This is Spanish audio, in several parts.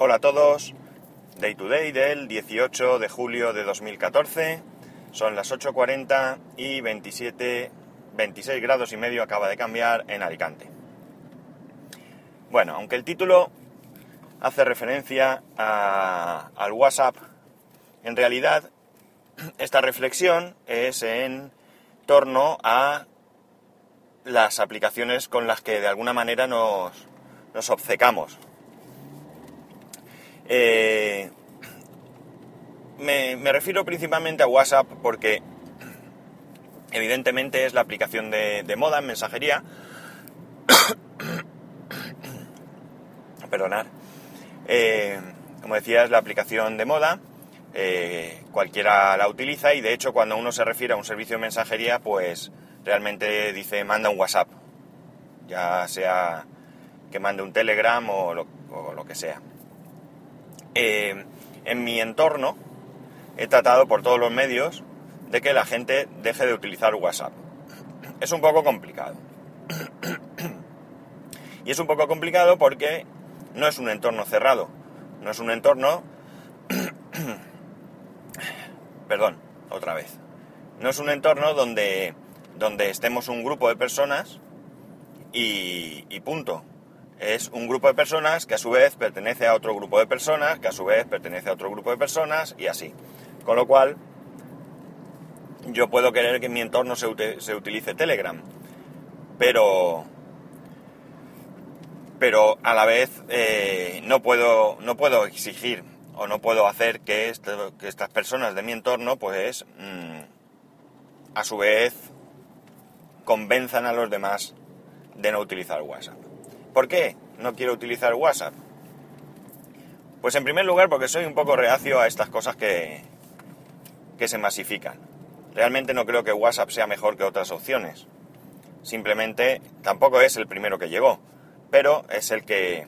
Hola a todos, Day to Day del 18 de julio de 2014, son las 8.40 y 27, 26 grados y medio acaba de cambiar en Alicante. Bueno, aunque el título hace referencia al WhatsApp, en realidad esta reflexión es en torno a las aplicaciones con las que de alguna manera nos, nos obcecamos. Eh, me, refiero principalmente a WhatsApp porque evidentemente es la aplicación de, moda en mensajería. Perdonar. Eh, como decía, es la aplicación de moda. eh, cualquiera la utiliza y de hecho cuando uno se refiere a un servicio de mensajería, pues realmente dice manda un WhatsApp. Ya sea que mande un Telegram o lo que sea. Eh, en mi entorno he tratado por todos los medios de que la gente deje de utilizar WhatsApp. Es un poco complicado. y es un poco complicado porque no es un entorno cerrado. No es un entorno... Perdón, otra vez. No es un entorno donde, donde estemos un grupo de personas y, y punto. Es un grupo de personas que a su vez pertenece a otro grupo de personas, que a su vez pertenece a otro grupo de personas y así. Con lo cual, yo puedo querer que en mi entorno se, utilice Telegram, pero pero a la vez eh, no puedo no puedo exigir o no puedo hacer que estas personas de mi entorno pues mm, a su vez convenzan a los demás de no utilizar WhatsApp. ¿Por qué no quiero utilizar WhatsApp? Pues en primer lugar porque soy un poco reacio a estas cosas que, que se masifican. Realmente no creo que WhatsApp sea mejor que otras opciones. Simplemente tampoco es el primero que llegó, pero es el que,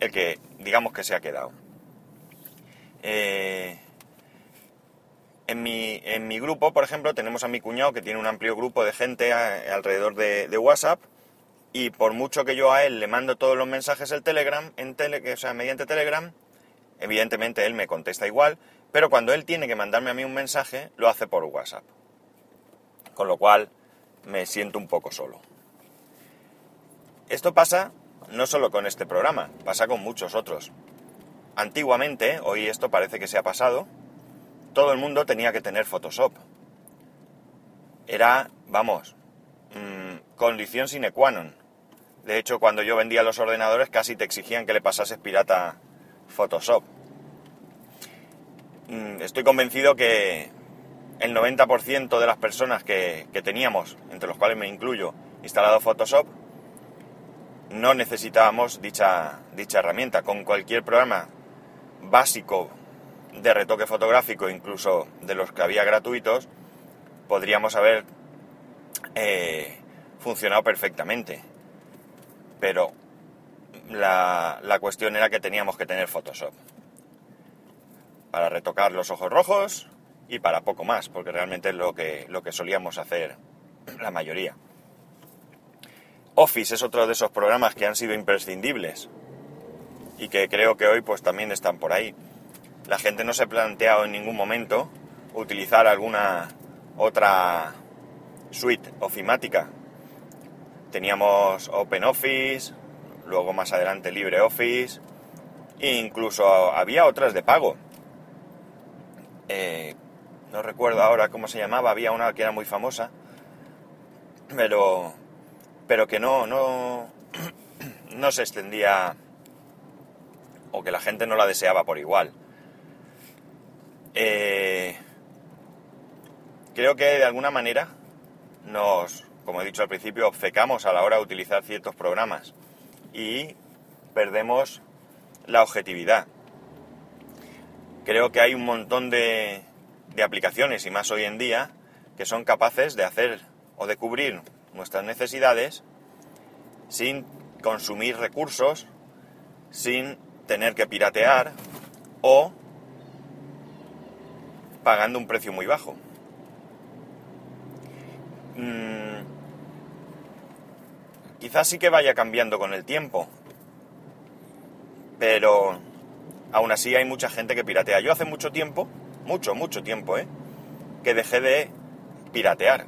el que digamos que se ha quedado. Eh, en, mi, en mi grupo, por ejemplo, tenemos a mi cuñado que tiene un amplio grupo de gente alrededor de, de WhatsApp y por mucho que yo a él le mando todos los mensajes el Telegram, en tele, o sea, mediante Telegram, evidentemente él me contesta igual, pero cuando él tiene que mandarme a mí un mensaje, lo hace por WhatsApp. Con lo cual me siento un poco solo. Esto pasa no solo con este programa, pasa con muchos otros. Antiguamente, hoy esto parece que se ha pasado, todo el mundo tenía que tener Photoshop. Era, vamos, mm, condición sine qua non. De hecho, cuando yo vendía los ordenadores casi te exigían que le pasases pirata Photoshop. Mm, Estoy convencido que el 90% de las personas que, teníamos, entre los cuales me incluyo, instalado Photoshop, no necesitábamos dicha, dicha herramienta. Con cualquier programa básico de retoque fotográfico, incluso de los que había gratuitos, podríamos haber eh, funcionado perfectamente. Pero la, la cuestión era que teníamos que tener Photoshop para retocar los ojos rojos y para poco más, porque realmente es lo que, lo que solíamos hacer la mayoría. Office es otro de esos programas que han sido imprescindibles y que creo que hoy pues también están por ahí. La gente no se ha planteado en ningún momento utilizar alguna otra suite ofimática. Teníamos OpenOffice, luego más adelante LibreOffice, e incluso había otras de pago. Eh, no recuerdo ahora cómo se llamaba, había una que era muy famosa, pero, pero que no, no, no se extendía o que la gente no la deseaba por igual. Eh, creo que de alguna manera nos, como he dicho al principio, obcecamos a la hora de utilizar ciertos programas y perdemos la objetividad. Creo que hay un montón de, aplicaciones, y más hoy en día, que son capaces de hacer o de cubrir nuestras necesidades sin consumir recursos, sin tener que piratear o pagando un precio muy bajo. Mm, quizás sí que vaya cambiando con el tiempo, pero aún así hay mucha gente que piratea. Yo hace mucho tiempo, mucho, mucho tiempo, ¿eh? que dejé de piratear.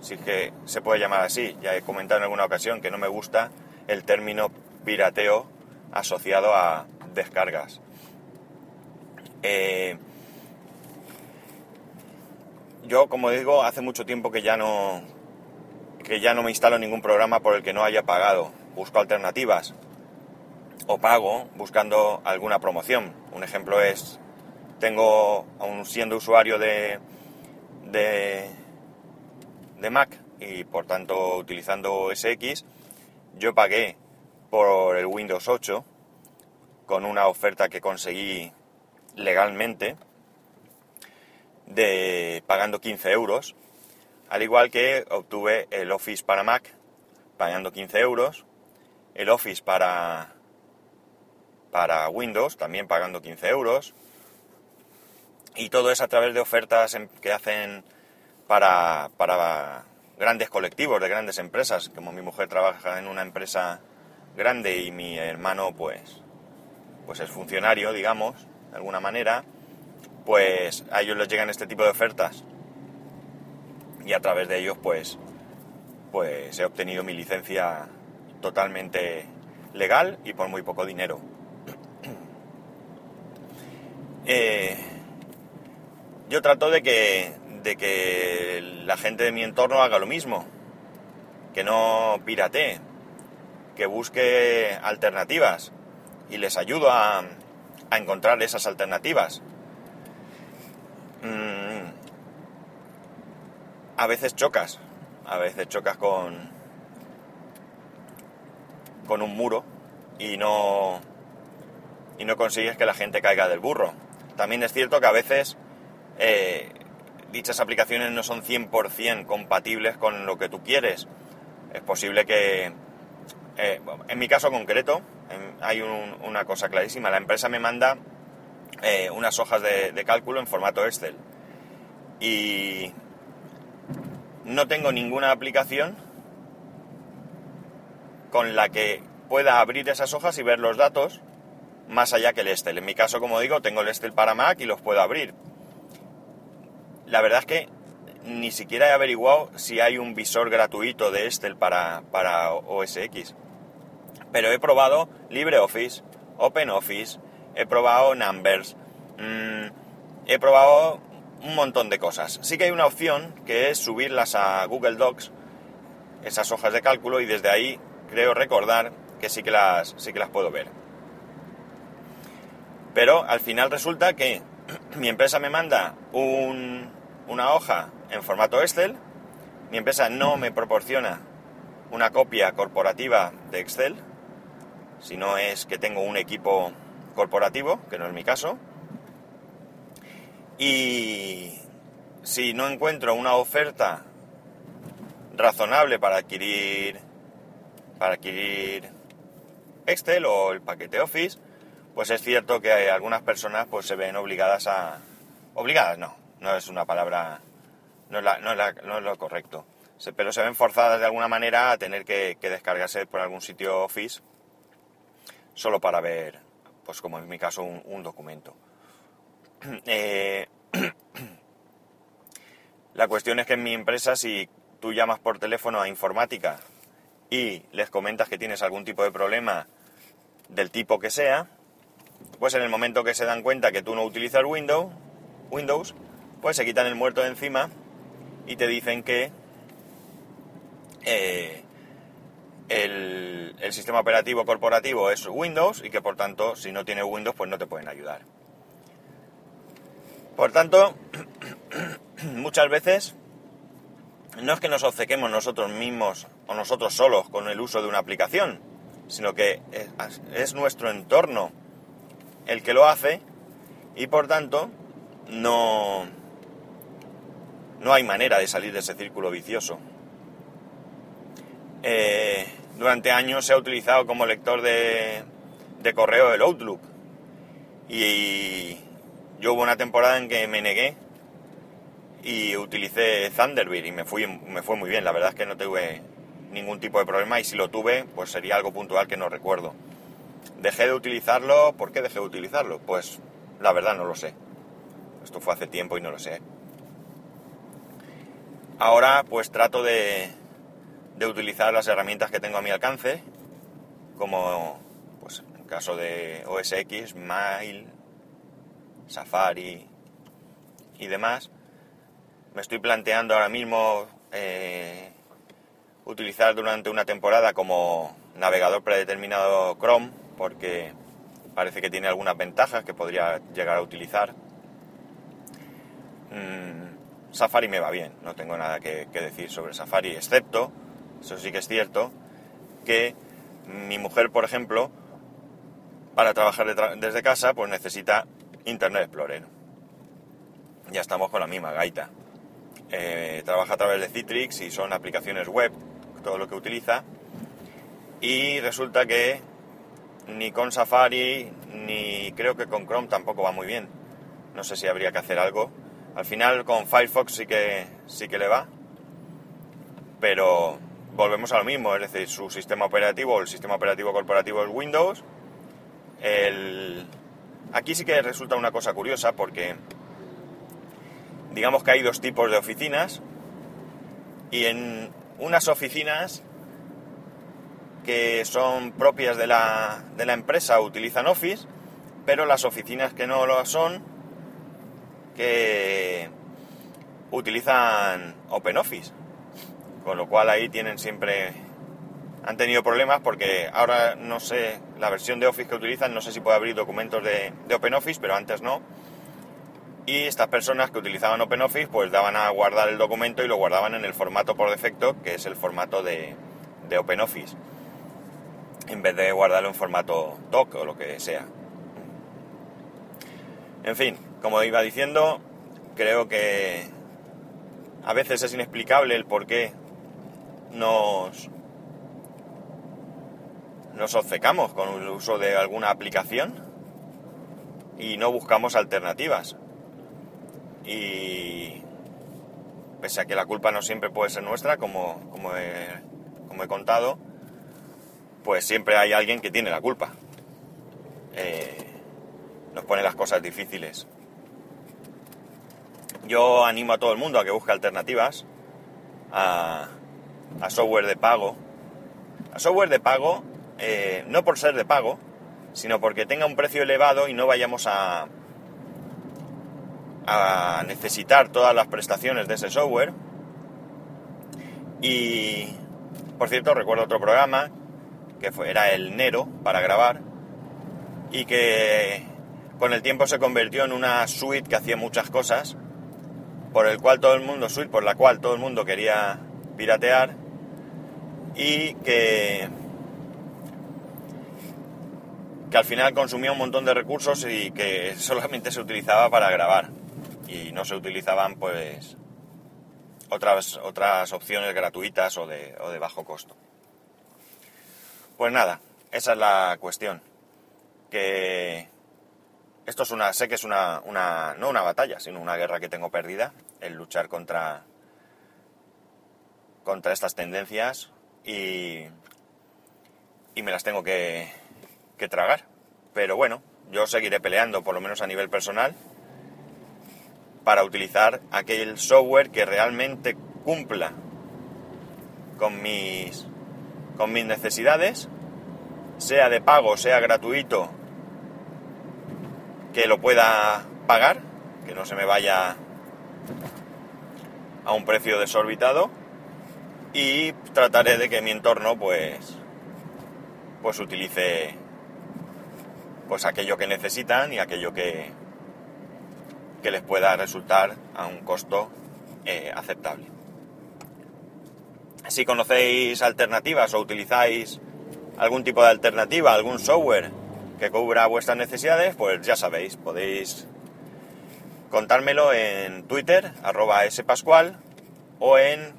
Si es que se puede llamar así. Ya he comentado en alguna ocasión que no me gusta el término pirateo asociado a descargas. Eh, yo, como digo, hace mucho tiempo que ya no que ya no me instalo ningún programa por el que no haya pagado. Busco alternativas o pago buscando alguna promoción. Un ejemplo es tengo aún siendo usuario de de, Mac y por tanto utilizando SX, yo pagué por el Windows 8 con una oferta que conseguí legalmente de pagando 15 euros, al igual que obtuve el Office para Mac pagando 15 euros, el Office para, para Windows también pagando 15 euros, y todo es a través de ofertas que hacen para, para grandes colectivos de grandes empresas, como mi mujer trabaja en una empresa grande y mi hermano pues pues es funcionario, digamos, de alguna manera, pues a ellos les llegan este tipo de ofertas y a través de ellos pues pues he obtenido mi licencia totalmente legal y por muy poco dinero. Eh, yo trato de que, de que la gente de mi entorno haga lo mismo, que no piratee, que busque alternativas y les ayudo a, a encontrar esas alternativas. Mm, a veces chocas, a veces chocas con, con un muro y no, y no consigues que la gente caiga del burro. También es cierto que a veces eh, dichas aplicaciones no son 100% compatibles con lo que tú quieres. Es posible que, eh, en mi caso concreto, hay una cosa clarísima. La empresa me manda eh, unas hojas de, cálculo en formato Excel. Y no tengo ninguna aplicación con la que pueda abrir esas hojas y ver los datos más allá que el Excel. En mi caso, como digo, tengo el Excel para Mac y los puedo abrir. La verdad es que ni siquiera he averiguado si hay un visor gratuito de Excel para, para OS X pero he probado LibreOffice, OpenOffice, he probado Numbers, mm, he probado un montón de cosas. Sí que hay una opción que es subirlas a Google Docs, esas hojas de cálculo, y desde ahí creo recordar que sí que las, sí que las puedo ver. Pero al final resulta que mi empresa me manda una hoja en formato Excel, mi empresa no me proporciona una copia corporativa de Excel, si no es que tengo un equipo corporativo, que no es mi caso. Y si no encuentro una oferta razonable para adquirir para adquirir Excel o el paquete Office, pues es cierto que algunas personas pues se ven obligadas a obligadas no, no es una palabra no es, no es, lo correcto, pero se ven forzadas de alguna manera a tener que, descargarse por algún sitio Office solo para ver, pues como en mi caso, un, documento. Eh, la cuestión es que en mi empresa, si tú llamas por teléfono a informática y les comentas que tienes algún tipo de problema del tipo que sea, pues en el momento que se dan cuenta que tú no utilizas Windows, Windows, pues se quitan el muerto de encima y te dicen que eh, el, sistema operativo corporativo es Windows y que por tanto si no tiene Windows pues no te pueden ayudar. Por tanto, muchas veces no es que nos obcequemos nosotros mismos o nosotros solos con el uso de una aplicación, sino que es, nuestro entorno el que lo hace y por tanto no, no hay manera de salir de ese círculo vicioso. Eh, durante años se ha utilizado como lector de, correo el Outlook. Y yo hubo una temporada en que me negué y utilicé Thunderbird y me, fui, me fue muy bien. La verdad es que no tuve ningún tipo de problema y si lo tuve, pues sería algo puntual que no recuerdo. Dejé de utilizarlo, ¿por qué dejé de utilizarlo? Pues la verdad no lo sé. Esto fue hace tiempo y no lo sé. Ahora pues trato de, de utilizar las herramientas que tengo a mi alcance, como pues en caso de OS X, Mail, Safari y demás. Me estoy planteando ahora mismo eh, utilizar durante una temporada como navegador predeterminado Chrome, porque parece que tiene algunas ventajas que podría llegar a utilizar. Mm, Safari me va bien, no tengo nada que, decir sobre Safari, excepto, eso sí que es cierto, que mi mujer, por ejemplo, para trabajar desde casa, pues necesita Internet Explorer. Ya estamos con la misma gaita. Eh, trabaja a través de Citrix y son aplicaciones web, todo lo que utiliza. Y resulta que ni con Safari ni creo que con Chrome tampoco va muy bien. No sé si habría que hacer algo. Al final con Firefox sí que sí que le va. Pero volvemos a lo mismo, es decir, su sistema operativo, el sistema operativo corporativo es Windows. El... Aquí sí que resulta una cosa curiosa porque digamos que hay dos tipos de oficinas y en unas oficinas que son propias de la, de la empresa utilizan Office, pero las oficinas que no lo son, que utilizan OpenOffice. Con lo cual ahí tienen siempre... Han tenido problemas porque ahora no sé, la versión de Office que utilizan, no sé si puede abrir documentos de, OpenOffice, pero antes no. Y estas personas que utilizaban OpenOffice pues daban a guardar el documento y lo guardaban en el formato por defecto, que es el formato de, de OpenOffice en vez de guardarlo en formato doc o lo que sea. En fin, como iba diciendo, creo que a veces es inexplicable el por qué nos, nos obcecamos con el uso de alguna aplicación y no buscamos alternativas. Y pese a que la culpa no siempre puede ser nuestra, como, como, he contado, pues siempre hay alguien que tiene la culpa. Eh, nos pone las cosas difíciles. Yo animo a todo el mundo a que busque alternativas a, software de pago. A software de pago, eh, no por ser de pago, sino porque tenga un precio elevado y no vayamos a, a necesitar todas las prestaciones de ese software. Y, por cierto, recuerdo otro programa que fue, era el Nero para grabar y que con el tiempo se convirtió en una suite que hacía muchas cosas, por el cual todo el mundo, suite por la cual todo el mundo quería piratear y que, que al final consumía un montón de recursos y que solamente se utilizaba para grabar y no se utilizaban pues otras, otras opciones gratuitas o de, o de bajo costo. Pues nada, esa es la cuestión. Que esto es una, sé que es una, una, no una batalla, sino una guerra que tengo perdida, el luchar contra, contra estas tendencias y, y me las tengo que, tragar. Pero bueno, yo seguiré peleando, por lo menos a nivel personal, para utilizar aquel software que realmente cumpla con mis con mis necesidades, sea de pago, sea gratuito, que lo pueda pagar, que no se me vaya a un precio desorbitado y trataré de que mi entorno pues pues utilice pues aquello que necesitan y aquello que que les pueda resultar a un costo eh, aceptable. Si conocéis alternativas o utilizáis algún tipo de alternativa, algún software que cubra vuestras necesidades, pues ya sabéis, podéis contármelo en Twitter, arroba spascual, o, en,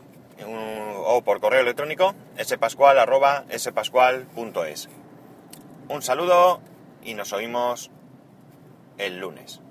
o por correo electrónico, spascual, spascual.es. Un saludo y nos oímos el lunes.